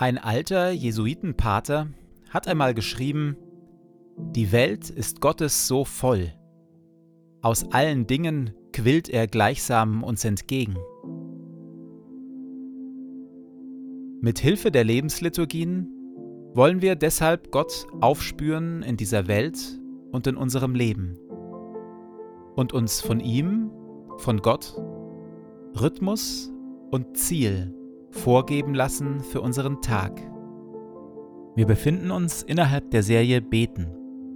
Ein alter Jesuitenpater hat einmal geschrieben, die Welt ist Gottes so voll. Aus allen Dingen quillt er gleichsam uns entgegen. Mit Hilfe der Lebensliturgien wollen wir deshalb Gott aufspüren in dieser Welt und in unserem Leben und uns von ihm, von Gott, Rhythmus und Ziel vorgeben lassen für unseren Tag. Wir befinden uns innerhalb der Serie Beten,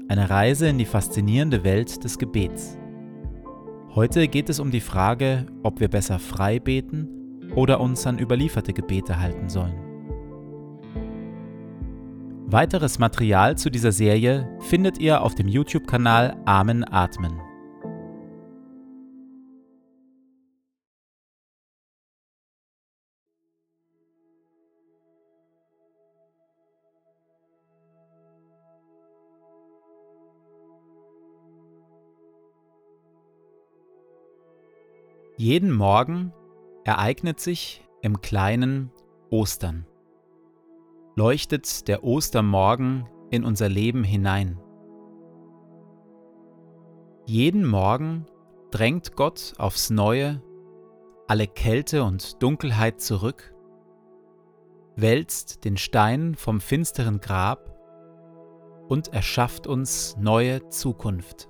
eine Reise in die faszinierende Welt des Gebets. Heute geht es um die Frage, ob wir besser frei beten oder uns an überlieferte Gebete halten sollen. Weiteres Material zu dieser Serie findet ihr auf dem YouTube-Kanal Amen Atmen. Jeden Morgen ereignet sich im kleinen Ostern. Leuchtet der Ostermorgen in unser Leben hinein. Jeden Morgen drängt Gott aufs Neue alle Kälte und Dunkelheit zurück, wälzt den Stein vom finsteren Grab und erschafft uns neue Zukunft.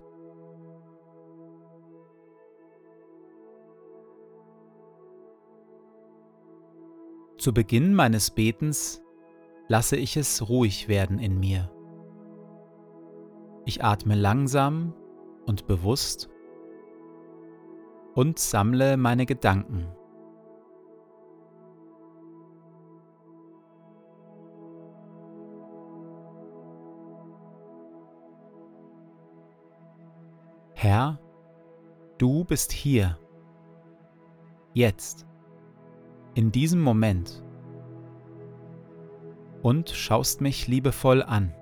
Zu Beginn meines Betens lasse ich es ruhig werden in mir. Ich atme langsam und bewusst und sammle meine Gedanken. Herr, du bist hier, jetzt in diesem Moment. Und schaust mich liebevoll an.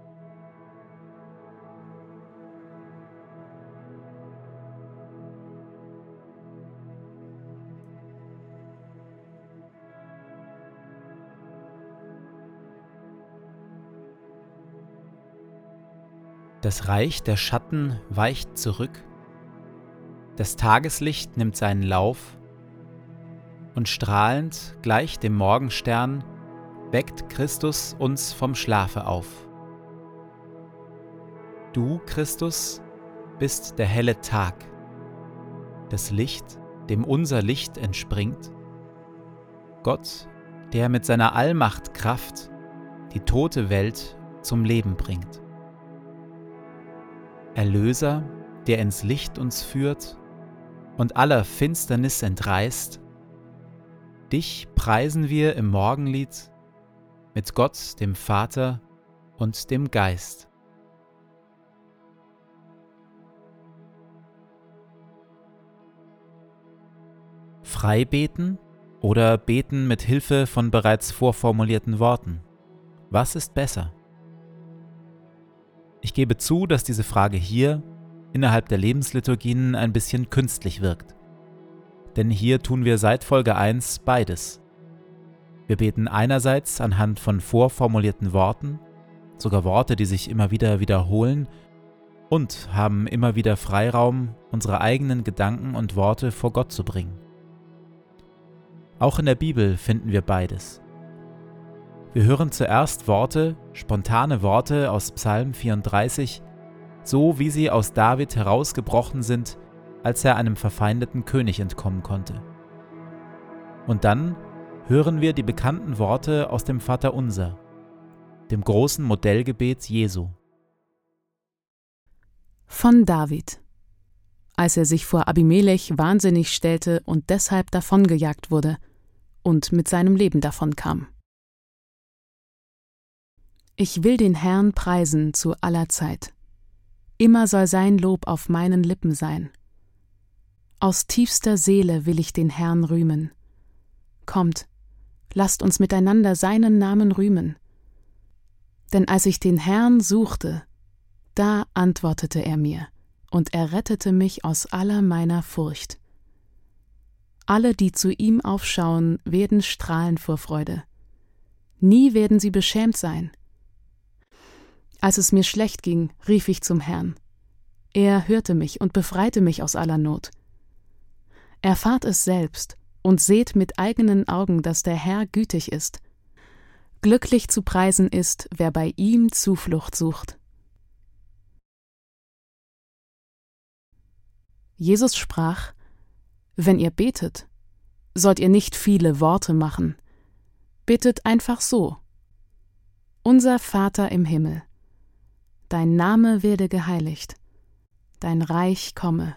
Das Reich der Schatten weicht zurück, das Tageslicht nimmt seinen Lauf und strahlend gleich dem Morgenstern weckt Christus uns vom Schlafe auf. Du, Christus, bist der helle Tag, das Licht, dem unser Licht entspringt, Gott, der mit seiner Allmacht Kraft die tote Welt zum Leben bringt. Erlöser, der ins Licht uns führt und aller Finsternis entreißt, Dich preisen wir im Morgenlied mit Gott, dem Vater und dem Geist. Frei beten oder beten mit Hilfe von bereits vorformulierten Worten? Was ist besser? Ich gebe zu, dass diese Frage hier innerhalb der Lebensliturgien ein bisschen künstlich wirkt denn hier tun wir seit Folge 1 beides. Wir beten einerseits anhand von vorformulierten Worten, sogar Worte, die sich immer wieder wiederholen, und haben immer wieder Freiraum, unsere eigenen Gedanken und Worte vor Gott zu bringen. Auch in der Bibel finden wir beides. Wir hören zuerst Worte, spontane Worte aus Psalm 34, so wie sie aus David herausgebrochen sind als er einem verfeindeten König entkommen konnte. Und dann hören wir die bekannten Worte aus dem Vaterunser, dem großen Modellgebet Jesu. Von David. Als er sich vor Abimelech wahnsinnig stellte und deshalb davongejagt wurde und mit seinem Leben davonkam. Ich will den Herrn preisen zu aller Zeit. Immer soll sein Lob auf meinen Lippen sein. Aus tiefster Seele will ich den Herrn rühmen. Kommt, lasst uns miteinander seinen Namen rühmen. Denn als ich den Herrn suchte, da antwortete er mir, und er rettete mich aus aller meiner Furcht. Alle, die zu ihm aufschauen, werden strahlen vor Freude. Nie werden sie beschämt sein. Als es mir schlecht ging, rief ich zum Herrn. Er hörte mich und befreite mich aus aller Not. Erfahrt es selbst und seht mit eigenen Augen, dass der Herr gütig ist. Glücklich zu preisen ist, wer bei ihm Zuflucht sucht. Jesus sprach, Wenn ihr betet, sollt ihr nicht viele Worte machen, bittet einfach so. Unser Vater im Himmel, dein Name werde geheiligt, dein Reich komme,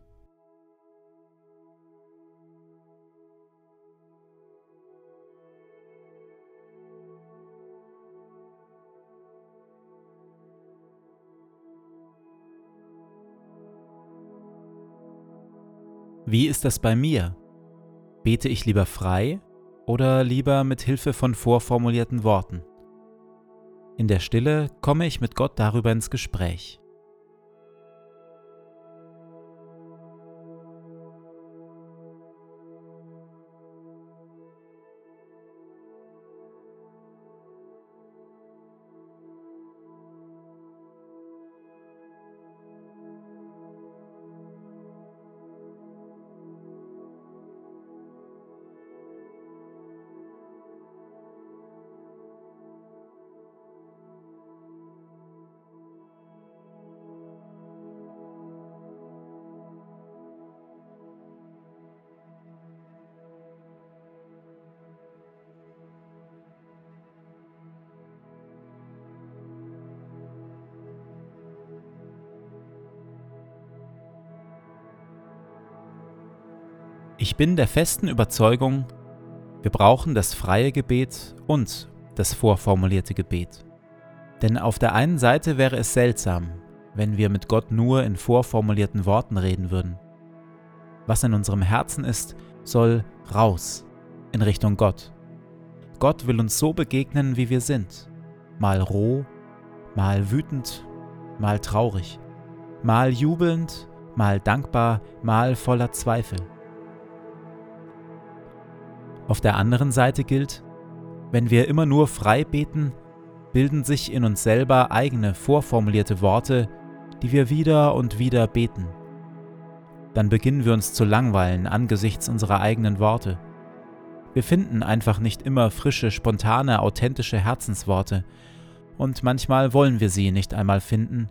Wie ist das bei mir? Bete ich lieber frei oder lieber mit Hilfe von vorformulierten Worten? In der Stille komme ich mit Gott darüber ins Gespräch. Ich bin der festen Überzeugung, wir brauchen das freie Gebet und das vorformulierte Gebet. Denn auf der einen Seite wäre es seltsam, wenn wir mit Gott nur in vorformulierten Worten reden würden. Was in unserem Herzen ist, soll raus in Richtung Gott. Gott will uns so begegnen, wie wir sind. Mal roh, mal wütend, mal traurig, mal jubelnd, mal dankbar, mal voller Zweifel. Auf der anderen Seite gilt, wenn wir immer nur frei beten, bilden sich in uns selber eigene vorformulierte Worte, die wir wieder und wieder beten. Dann beginnen wir uns zu langweilen angesichts unserer eigenen Worte. Wir finden einfach nicht immer frische, spontane, authentische Herzensworte, und manchmal wollen wir sie nicht einmal finden,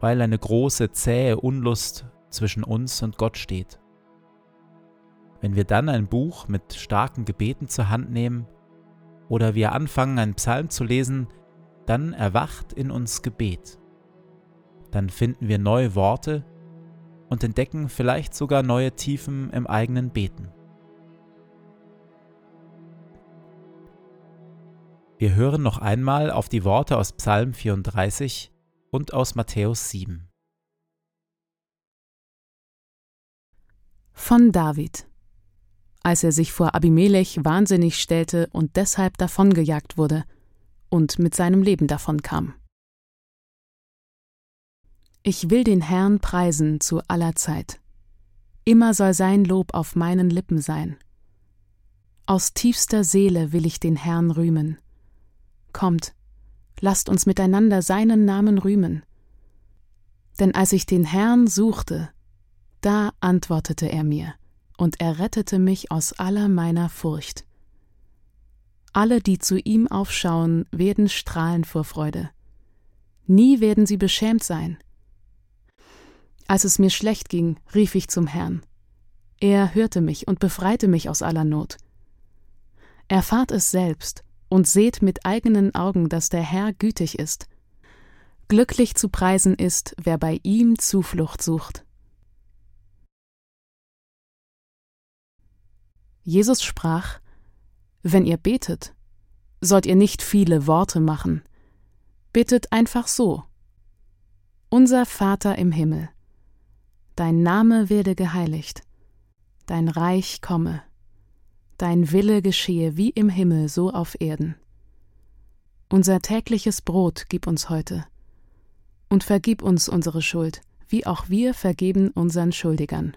weil eine große, zähe Unlust zwischen uns und Gott steht. Wenn wir dann ein Buch mit starken Gebeten zur Hand nehmen oder wir anfangen, einen Psalm zu lesen, dann erwacht in uns Gebet. Dann finden wir neue Worte und entdecken vielleicht sogar neue Tiefen im eigenen Beten. Wir hören noch einmal auf die Worte aus Psalm 34 und aus Matthäus 7. Von David als er sich vor Abimelech wahnsinnig stellte und deshalb davongejagt wurde und mit seinem Leben davonkam. Ich will den Herrn preisen zu aller Zeit. Immer soll sein Lob auf meinen Lippen sein. Aus tiefster Seele will ich den Herrn rühmen. Kommt, lasst uns miteinander seinen Namen rühmen. Denn als ich den Herrn suchte, da antwortete er mir und er rettete mich aus aller meiner Furcht. Alle, die zu ihm aufschauen, werden strahlen vor Freude. Nie werden sie beschämt sein. Als es mir schlecht ging, rief ich zum Herrn. Er hörte mich und befreite mich aus aller Not. Erfahrt es selbst und seht mit eigenen Augen, dass der Herr gütig ist. Glücklich zu preisen ist, wer bei ihm Zuflucht sucht. Jesus sprach, Wenn ihr betet, sollt ihr nicht viele Worte machen, Bittet einfach so. Unser Vater im Himmel, dein Name werde geheiligt, dein Reich komme, dein Wille geschehe wie im Himmel so auf Erden. Unser tägliches Brot gib uns heute, und vergib uns unsere Schuld, wie auch wir vergeben unseren Schuldigern.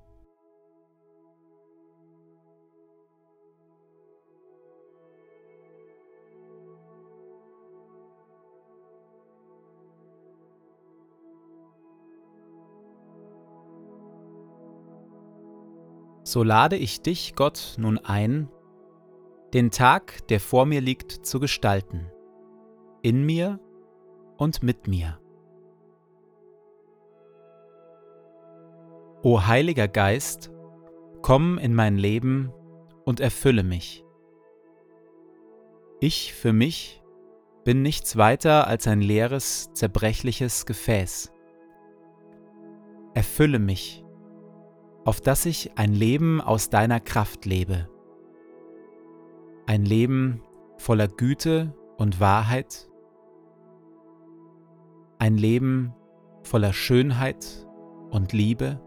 So lade ich dich, Gott, nun ein, den Tag, der vor mir liegt, zu gestalten, in mir und mit mir. O Heiliger Geist, komm in mein Leben und erfülle mich. Ich für mich bin nichts weiter als ein leeres, zerbrechliches Gefäß. Erfülle mich auf dass ich ein Leben aus deiner Kraft lebe. Ein Leben voller Güte und Wahrheit. Ein Leben voller Schönheit und Liebe.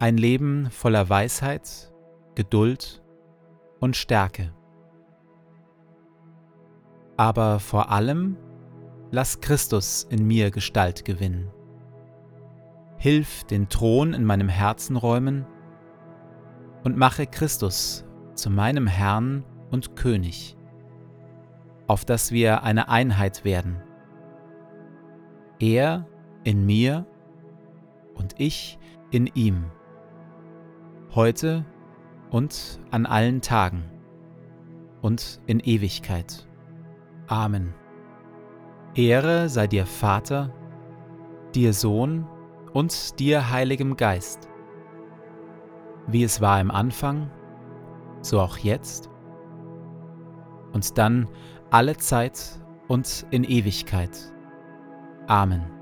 Ein Leben voller Weisheit, Geduld und Stärke. Aber vor allem lass Christus in mir Gestalt gewinnen. Hilf den Thron in meinem Herzen räumen und mache Christus zu meinem Herrn und König, auf dass wir eine Einheit werden. Er in mir und ich in ihm, heute und an allen Tagen und in Ewigkeit. Amen. Ehre sei dir Vater, dir Sohn und dir, Heiligem Geist, wie es war im Anfang, so auch jetzt und dann alle Zeit und in Ewigkeit. Amen.